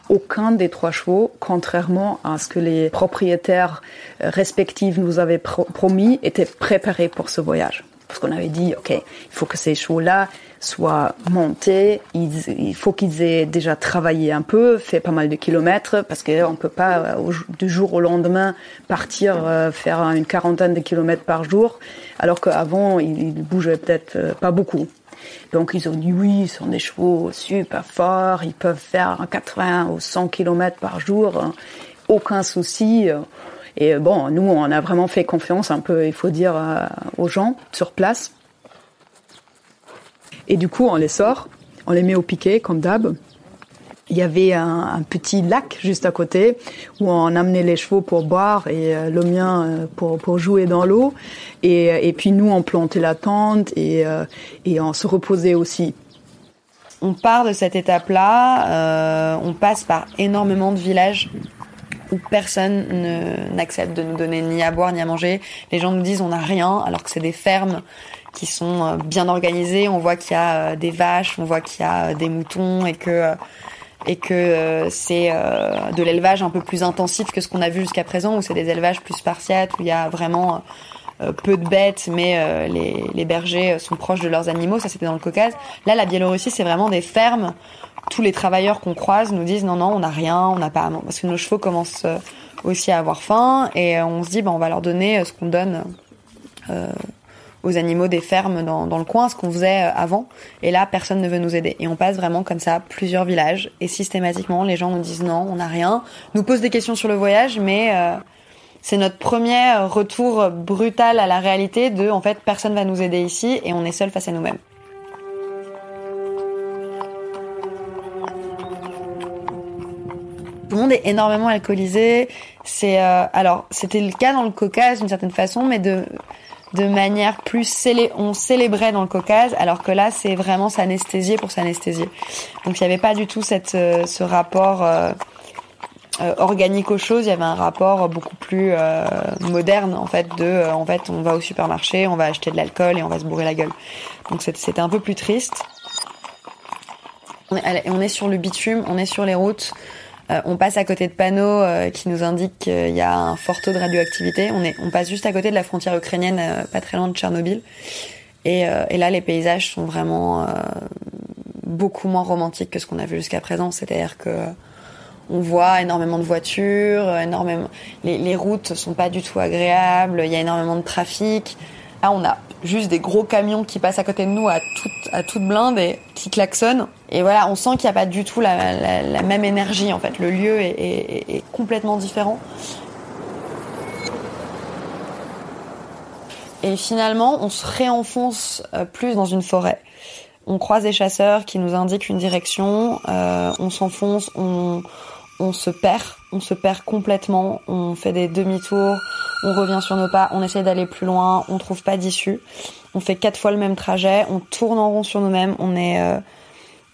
Aucun des trois chevaux, contrairement à ce que les propriétaires respectifs nous avaient promis, était préparé pour ce voyage. Parce qu'on avait dit, OK, il faut que ces chevaux-là soient montés, il faut qu'ils aient déjà travaillé un peu, fait pas mal de kilomètres, parce qu'on ne peut pas euh, du jour au lendemain partir euh, faire une quarantaine de kilomètres par jour, alors qu'avant, ils bougeaient peut-être euh, pas beaucoup. Donc ils ont dit oui, ce sont des chevaux super forts, ils peuvent faire 80 ou 100 kilomètres par jour, hein. aucun souci. Et bon, nous, on a vraiment fait confiance un peu, il faut dire, aux gens sur place. Et du coup, on les sort, on les met au piquet, comme d'hab. Il y avait un, petit lac juste à côté où on amenait les chevaux pour boire et euh, le mien euh, pour, pour jouer dans l'eau. Et, et, puis nous, on plantait la tente et, euh, et on se reposait aussi. On part de cette étape-là, on passe par énormément de villages où personne n'accepte de nous donner ni à boire ni à manger. Les gens nous disent on n'a rien alors que c'est des fermes qui sont euh, bien organisées. On voit qu'il y a euh, des vaches, on voit qu'il y a euh, des moutons et que et que c'est de l'élevage un peu plus intensif que ce qu'on a vu jusqu'à présent, où c'est des élevages plus spartiates, où il y a vraiment peu de bêtes, mais les, les, bergers sont proches de leurs animaux. Ça, c'était dans le Caucase. Là, la Biélorussie, c'est vraiment des fermes. Tous les travailleurs qu'on croise nous disent non, non, on n'a rien, on n'a pas, parce que nos chevaux commencent aussi à avoir faim, et on se dit, ben, on va leur donner ce qu'on donne aux animaux des fermes dans, le coin, ce qu'on faisait euh, avant. Et là, personne ne veut nous aider. Et on passe vraiment comme ça plusieurs villages. Et systématiquement, les gens nous disent non, on n'a rien. Nous posent des questions sur le voyage, mais euh, c'est notre premier retour brutal à la réalité de, en fait, personne va nous aider ici et on est seul face à nous-mêmes. Tout le monde est énormément alcoolisé. C'est euh, alors c'était le cas dans le Caucase d'une certaine façon, mais de de manière plus célé on célébrait dans le Caucase, alors que là c'est vraiment s'anesthésier pour s'anesthésier. Donc il n'y avait pas du tout cette euh, ce rapport euh, euh, organique aux choses, il y avait un rapport beaucoup plus moderne en fait de en fait on va au supermarché, on va acheter de l'alcool et on va se bourrer la gueule. Donc c'était un peu plus triste. on est sur le bitume, on est sur les routes. Euh, on passe à côté de panneaux euh, qui nous indiquent qu'il y a un fort taux de radioactivité. On, est, on passe juste à côté de la frontière ukrainienne, euh, pas très loin de Tchernobyl. Et, et là, les paysages sont vraiment beaucoup moins romantiques que ce qu'on a vu jusqu'à présent. C'est-à-dire que on voit énormément de voitures, énormément. Les, les routes sont pas du tout agréables. Il y a énormément de trafic. Là, on a juste des gros camions qui passent à côté de nous à toute, à toute blinde et qui klaxonnent. Et voilà, on sent qu'il n'y a pas du tout la, même énergie en fait. Le lieu est, est, complètement différent. Et finalement, on se réenfonce euh, plus dans une forêt. On croise des chasseurs qui nous indiquent une direction, euh, on s'enfonce, on, on se perd, on se perd complètement, on fait des demi-tours, on revient sur nos pas, on essaie d'aller plus loin, on trouve pas d'issue, on fait quatre fois le même trajet, on tourne en rond sur nous-mêmes, on est euh,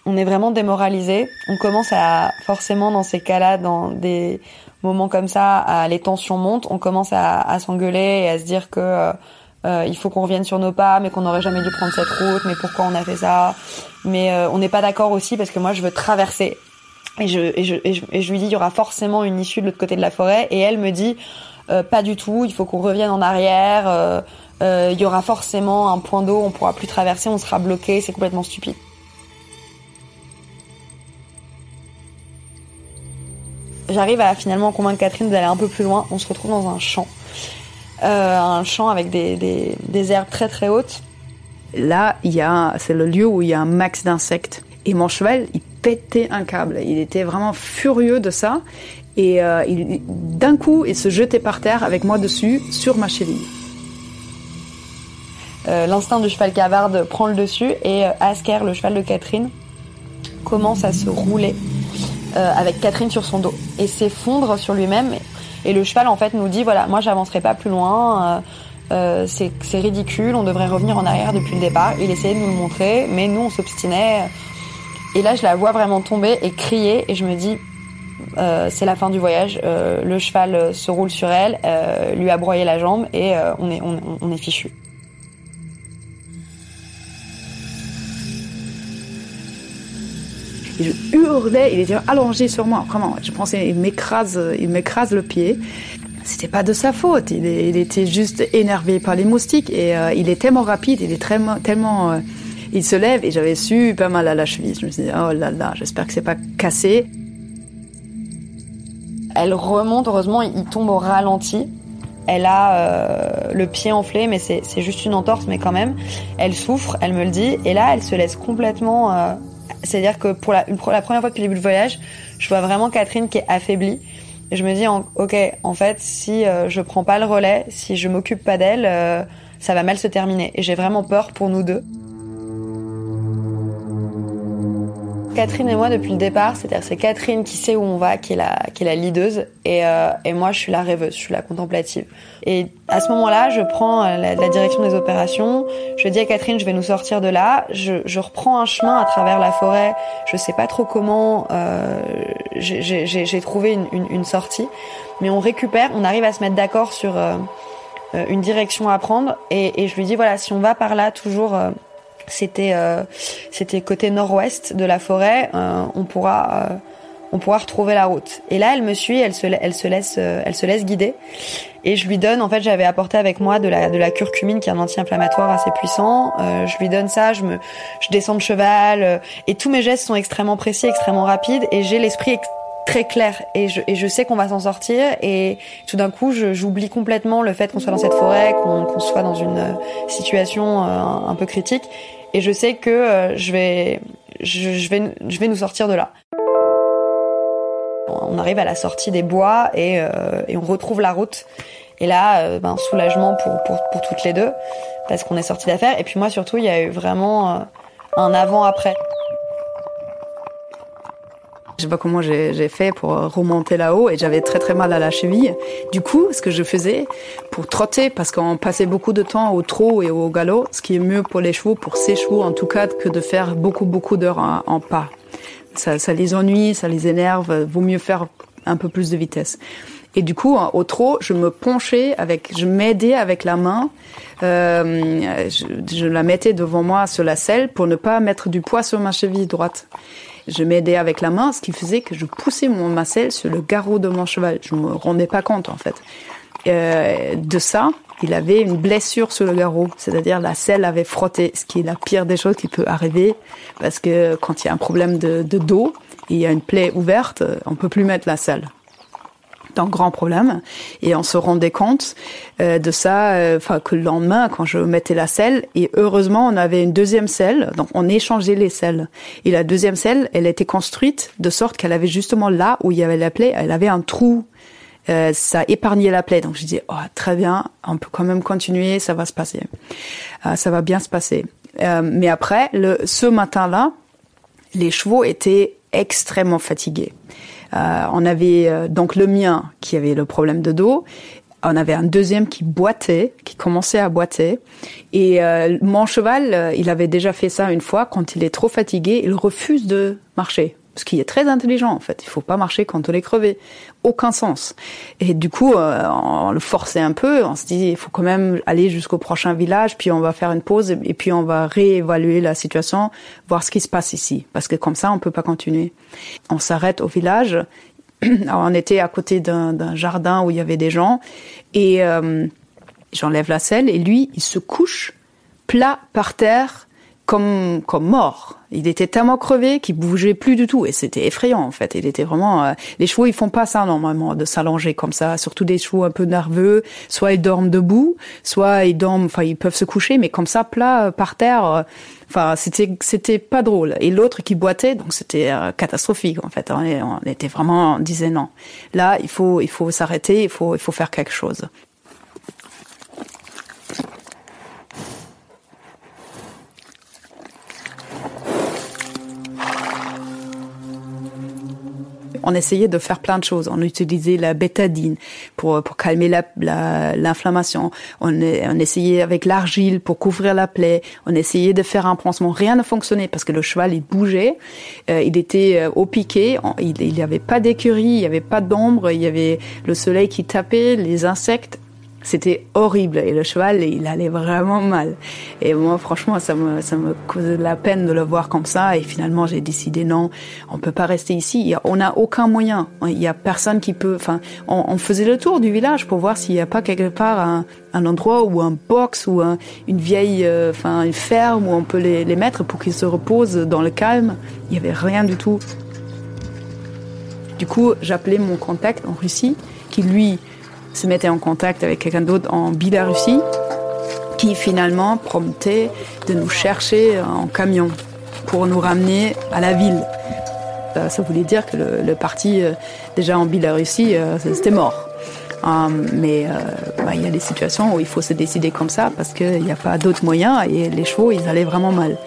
on est vraiment démoralisé. On commence à forcément dans ces cas-là, dans des moments comme ça, à, les tensions montent, on commence à, à s'engueuler et à se dire que euh, euh, il faut qu'on revienne sur nos pas, mais qu'on n'aurait jamais dû prendre cette route, mais pourquoi on a fait ça? Mais on n'est pas d'accord aussi parce que moi je veux traverser et je, et je, et je, lui dis, il y aura forcément une issue de l'autre côté de la forêt. Et elle me dit, pas du tout, il faut qu'on revienne en arrière. Il y aura forcément un point d'eau, on pourra plus traverser, on sera bloqué, c'est complètement stupide. J'arrive à finalement convaincre Catherine d'aller un peu plus loin. On se retrouve dans un champ. Euh, un champ avec des, des, herbes très très hautes. Là, il y a, c'est le lieu où il y a un max d'insectes. Et mon cheval, il pétait un câble. Il était vraiment furieux de ça. Et euh, d'un coup, il se jetait par terre avec moi dessus, sur ma cheville. Euh, L'instinct du cheval cavarde prend le dessus et euh, Asker, le cheval de Catherine, commence à se rouler euh, avec Catherine sur son dos et s'effondre sur lui-même. Et le cheval en fait nous dit voilà, moi j'avancerai pas plus loin. Euh, euh, c'est ridicule, on devrait revenir en arrière depuis le départ. Il essayait de nous le montrer, mais nous on s'obstinait. Et là je la vois vraiment tomber et crier et je me dis euh, c'est la fin du voyage. Euh, le cheval se roule sur elle, euh, lui a broyé la jambe et on est on, on est fichu. Je hurlais, il était allongé sur moi, vraiment. Je pensais, il m'écrase, il m'écrase le pied. C'était pas de sa faute, il, était juste énervé par les moustiques et euh, il est tellement rapide, il est très, tellement, euh, il se lève et j'avais super mal à la cheville. Je me suis dit, oh là là, j'espère que c'est pas cassé. Elle remonte, heureusement, il tombe au ralenti. Elle a euh, le pied enflé, mais c'est juste une entorse, mais quand même. Elle souffre, elle me le dit, et là, elle se laisse complètement c'est-à-dire que pour la, première fois depuis le début du voyage, je vois vraiment Catherine qui est affaiblie. Et je me dis, ok, en fait, si euh, je prends pas le relais, si je m'occupe pas d'elle, euh, ça va mal se terminer. Et j'ai vraiment peur pour nous deux. Catherine et moi depuis le départ, c'est-à-dire c'est Catherine qui sait où on va, qui est la, qui est la leaduse, et, euh, et moi je suis la rêveuse, je suis la contemplative. Et à ce moment-là, je prends euh, la, la, direction des opérations, je dis à Catherine je vais nous sortir de là, je, je reprends un chemin à travers la forêt, je sais pas trop comment, euh, j'ai trouvé une, une, sortie, mais on récupère, on arrive à se mettre d'accord sur euh, euh une direction à prendre, et, et, je lui dis voilà si on va par là toujours euh, c'était euh, c'était côté nord-ouest de la forêt. Euh, on pourra euh, on pourra retrouver la route. Et là, elle me suit, elle se elle se laisse elle se laisse guider. Et je lui donne, en fait, j'avais apporté avec moi de la de la curcumine, qui est un anti-inflammatoire assez puissant. je lui donne ça, je me je descends de cheval et tous mes gestes sont extrêmement précis, extrêmement rapides et j'ai l'esprit très clair et je, je sais qu'on va s'en sortir et tout d'un coup j'oublie complètement le fait qu'on soit dans cette forêt, qu'on soit dans une situation un, un peu critique et je sais que euh, je vais, je, vais, je vais nous sortir de là. On arrive à la sortie des bois et, euh, on retrouve la route. Et là, euh, ben, soulagement pour, pour, pour toutes les deux parce qu'on est sorti d'affaires. Et puis moi surtout, il y a eu vraiment euh, un avant-après. Je sais pas comment j'ai fait pour remonter là-haut et j'avais très très mal à la cheville. Du coup, ce que je faisais pour trotter, parce qu'on passait beaucoup de temps au trot et au galop, ce qui est mieux pour les chevaux, pour ces chevaux en tout cas, que de faire beaucoup beaucoup d'heures en, pas. Ça, ça les ennuie, ça les énerve. Vaut mieux faire un peu plus de vitesse. Et du coup, au trot, je me penchais avec, je m'aidais avec la main. Euh, je, je, la mettais devant moi sur la selle pour ne pas mettre du poids sur ma cheville droite. Je m'aidais avec la main, ce qui faisait que je poussais mon macelle sur le garrot de mon cheval. Je me rendais pas compte en fait. Euh, de ça, il avait une blessure sur le garrot, c'est-à-dire la selle avait frotté, ce qui est la pire des choses qui peut arriver, parce que quand il y a un problème de, de dos, il y a une plaie ouverte, on peut plus mettre la selle d'un grand problème. Et on se rendait compte euh, de ça euh, enfin que le lendemain quand je mettais la selle et heureusement on avait une deuxième selle. Donc on échangeait les selles. Et la deuxième selle elle était construite de sorte qu'elle avait justement là où il y avait la plaie elle avait un trou. Euh, ça épargnait la plaie. Donc je dis oh très bien on peut quand même continuer ça va se passer. Euh, ça va bien se passer. Euh, mais après le ce matin là les chevaux étaient extrêmement fatigués on avait euh, donc le mien qui avait le problème de dos. On avait un deuxième qui boitait, qui commençait à boiter. Et euh, mon cheval, euh, il avait déjà fait ça une fois. Quand il est trop fatigué, il refuse de marcher ce qui est très intelligent en fait. Il faut pas marcher quand on est crevé, aucun sens. Et du coup, euh, on le forçait un peu. On se dit, il faut quand même aller jusqu'au prochain village, puis on va faire une pause et puis on va réévaluer la situation, voir ce qui se passe ici, parce que comme ça, on peut pas continuer. On s'arrête au village. (clears throat) On était à côté d'un jardin où il y avait des gens et euh, j'enlève la selle et lui, il se couche plat par terre comme comme mort. Il était tellement crevé qu'il bougeait plus du tout et c'était effrayant en fait. Il était vraiment. Euh, les chevaux ils font pas ça normalement de s'allonger comme ça. Surtout des chevaux un peu nerveux. Soit ils dorment debout, soit ils dorment. Enfin ils peuvent se coucher, mais comme ça plat euh, par terre. Euh, enfin c'était c'était pas drôle. Et l'autre qui boitait donc c'était catastrophique en fait. On, on était vraiment on disait non. Là il faut il faut s'arrêter. Il faut il faut faire quelque chose. On essayait de faire plein de choses. On utilisait la bétadine pour, pour calmer l'inflammation. La, on, on essayait avec l'argile pour couvrir la plaie. On essayait de faire un pansement. Rien ne fonctionnait parce que le cheval, il bougeait. Euh, il était euh, au piqué. Il n'y avait pas d'écurie, il n'y avait pas d'ombre. Il y avait le soleil qui tapait, les insectes. C'était horrible et le cheval, il allait vraiment mal. Et moi, franchement, ça me, ça me causait de la peine de le voir comme ça. Et finalement, j'ai décidé non, on peut pas rester ici. On n'a aucun moyen. Il y a personne qui peut. Enfin, on, faisait le tour du village pour voir s'il n'y a pas quelque part un, un endroit ou un box ou une vieille, euh, enfin, une ferme où on peut les, les mettre pour qu'ils se reposent dans le calme. Il y avait rien du tout. Du coup, j'appelais mon contact en Russie, qui lui se mettait en contact avec quelqu'un d'autre en Biélorussie qui finalement promettait de nous chercher en camion pour nous ramener à la ville. Euh, ça voulait dire que le, parti, euh, déjà en Biélorussie, euh, c'était mort. mais bah, il y a des situations où il faut se décider comme ça parce qu'il n'y a pas d'autres moyens et les chevaux, ils allaient vraiment mal.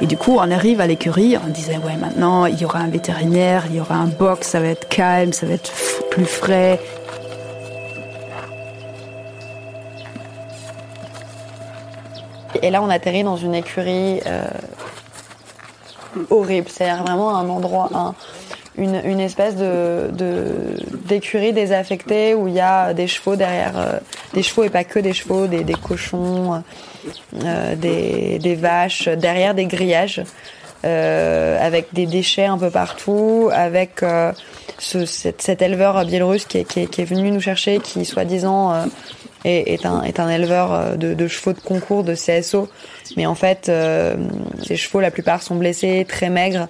Et du coup, on arrive à l'écurie, on disait, ouais, maintenant, il y aura un vétérinaire, il y aura un box, ça va être calme, ça va être plus frais, Et là, on atterrit dans une écurie euh, horrible. C'est vraiment un endroit, un, une, espèce d'écurie désaffectée où il y a des chevaux derrière, euh, des chevaux et pas que des chevaux, des, cochons, euh, des, vaches, derrière des grillages. Avec des déchets un peu partout, avec ce, cet, éleveur biélorusse qui est, venu nous chercher, qui soi-disant est, un, est un éleveur euh, de, de, chevaux de concours, de CSO. Mais en fait, euh, ces chevaux, la plupart sont blessés, très maigres.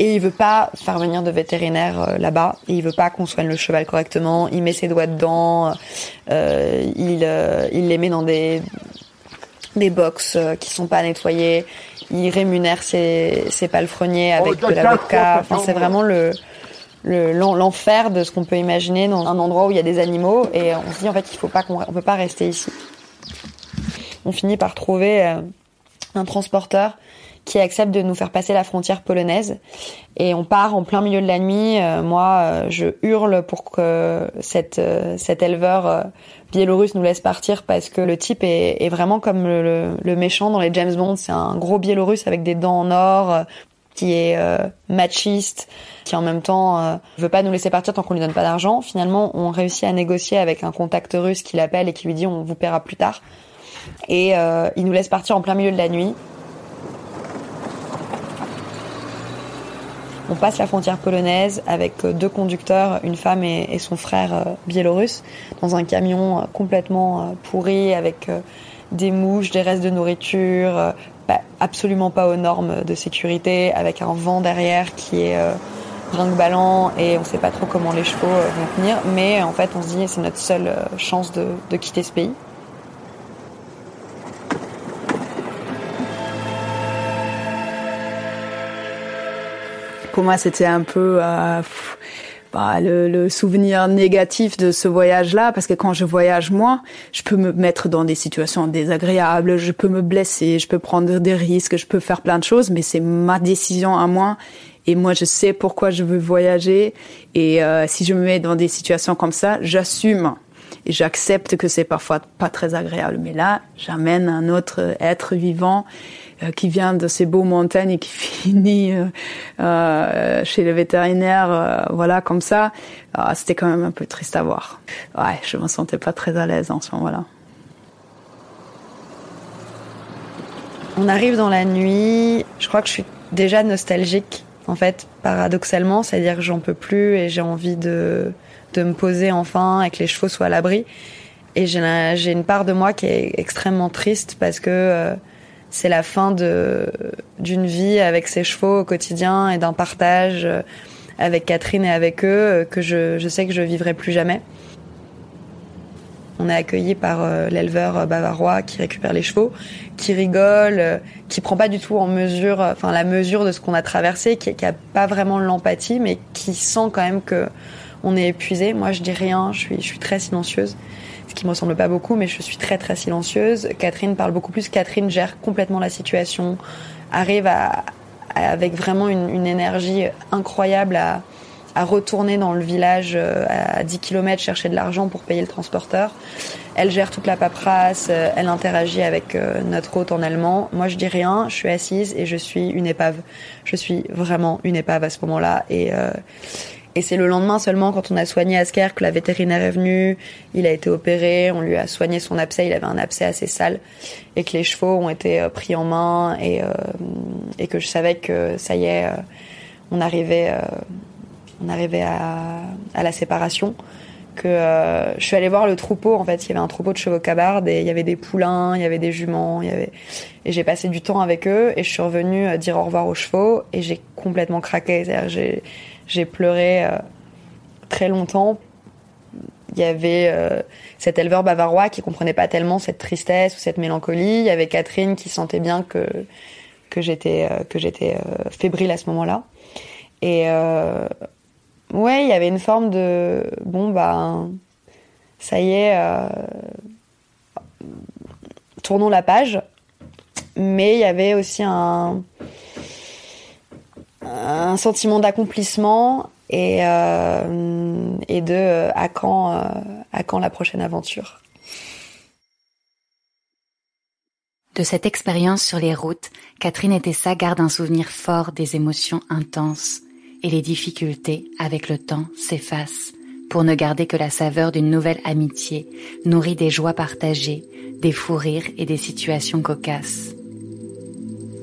Et il veut pas faire venir de vétérinaire euh, là-bas. Il veut pas qu'on soigne le cheval correctement. Il met ses doigts dedans. Euh, il, il les met dans des des box qui sont pas nettoyés. Il rémunère ses, ses palefreniers avec oh, de la vodka. Enfin, c'est vraiment le l'enfer de ce qu'on peut imaginer dans un endroit où il y a des animaux et on se dit en fait il faut pas qu'on on peut pas rester ici. On finit par trouver euh, un transporteur qui accepte de nous faire passer la frontière polonaise et on part en plein milieu de la nuit. Euh, moi, euh, je hurle pour que cet éleveur biélorusse nous laisse partir parce que le type est, vraiment comme le, méchant dans les James Bond. C'est un gros biélorusse avec des dents en or, qui est euh, machiste, qui en même temps euh, veut pas nous laisser partir tant qu'on lui donne pas d'argent. Finalement, on réussit à négocier avec un contact russe qui l'appelle et qui lui dit on vous paiera plus tard. Et euh, il nous laisse partir en plein milieu de la nuit. On passe la frontière polonaise avec deux conducteurs, une femme et, son frère biélorusse, dans un camion complètement pourri avec des mouches, des restes de nourriture, absolument pas aux normes de sécurité, avec un vent derrière qui est euh, ballant et on sait pas trop comment les chevaux euh, vont tenir. Mais en fait, on se dit c'est notre seule euh, chance de, de quitter ce pays. Pour moi, c'était un peu euh, bah, le, le, souvenir négatif de ce voyage-là, parce que quand je voyage moi, je peux me mettre dans des situations désagréables, je peux me blesser, je peux prendre des risques, je peux faire plein de choses, mais c'est ma décision à moi. Et moi, je sais pourquoi je veux voyager. Et euh, si je me mets dans des situations comme ça, j'assume et j'accepte que c'est parfois pas très agréable. Mais là, j'amène un autre être vivant qui vient de ces beaux montagnes et qui (laughs) finit euh, euh, chez le vétérinaire, voilà, comme ça. Ah, c'était quand même un peu triste à voir. Ouais, je me sentais pas très à l'aise en ce moment-là. On arrive dans la nuit. Je crois que je suis déjà nostalgique en fait, paradoxalement, c'est-à-dire que j'en peux plus et j'ai envie de, de me poser enfin et que les chevaux soient à l'abri. Et j'ai une part de moi qui est extrêmement triste parce que euh, c'est la fin de d'une vie avec ces chevaux au quotidien et d'un partage euh, avec Catherine et avec eux euh, que je, je sais que je vivrai plus jamais. On est accueilli par euh, l'éleveur bavarois qui récupère les chevaux, qui rigole, qui prend pas du tout en mesure, enfin la mesure de ce qu'on a traversé, qui, qui a pas vraiment l'empathie, mais qui sent quand même que on est épuisé. Moi, je dis rien, je suis, je suis très silencieuse qui me ressemble pas beaucoup, mais je suis très très silencieuse. Catherine parle beaucoup plus. Catherine gère complètement la situation, arrive avec vraiment une, énergie incroyable à, à, retourner dans le village euh, à 10 km chercher de l'argent pour payer le transporteur. Elle gère toute la paperasse, euh, elle interagit avec euh, notre hôte en allemand. Moi, je dis rien, je suis assise et je suis une épave. Je suis vraiment une épave à ce moment-là et et c'est le lendemain seulement, quand on a soigné Asker, que la vétérinaire est venue. Il a été opéré, on lui a soigné son abcès. Il avait un abcès assez sale. Et que les chevaux ont été euh, pris en main. Et, euh, et que je savais que ça y est, euh, on arrivait, on arrivait à, la séparation. Que je suis allée voir le troupeau. En fait, il y avait un troupeau de chevaux cabardes et il y avait des poulains, il y avait des juments. Et j'ai passé du temps avec eux. Et je suis revenue dire au revoir aux chevaux. Et j'ai complètement craqué. J'ai j'ai pleuré euh, très longtemps. Il y avait euh, cet éleveur bavarois qui comprenait pas tellement cette tristesse ou cette mélancolie. Il y avait Catherine qui sentait bien que que j'étais euh, que j'étais fébrile à ce moment-là. Et ouais, il y avait une forme de bon bah ça y est, tournons la page. Mais il y avait aussi un un sentiment d'accomplissement et, euh, et de euh, à quand, euh, à quand la prochaine aventure. De cette expérience sur les routes, Catherine et Tessa gardent un souvenir fort des émotions intenses et les difficultés, avec le temps, s'effacent pour ne garder que la saveur d'une nouvelle amitié, nourrie des joies partagées, des fous rires et des situations cocasses.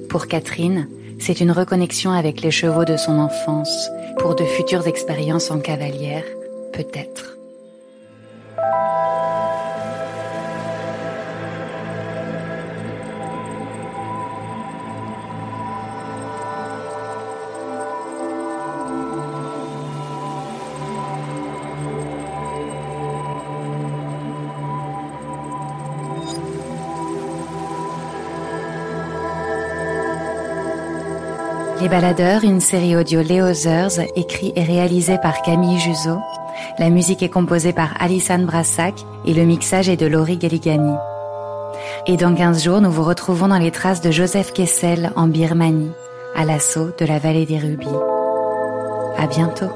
Pour Catherine, c'est une reconnexion avec les chevaux de son enfance pour de futures expériences en cavalière, peut-être. Les Baladeurs, une série audio Léo Zers, écrit et réalisée par Camille Juzo. La musique est composée par Alison Brassac et le mixage est de Laurie Galligani. Et dans 15 jours, nous vous retrouvons dans les traces de Joseph Kessel en Birmanie, à l'assaut de la vallée des rubis. À bientôt.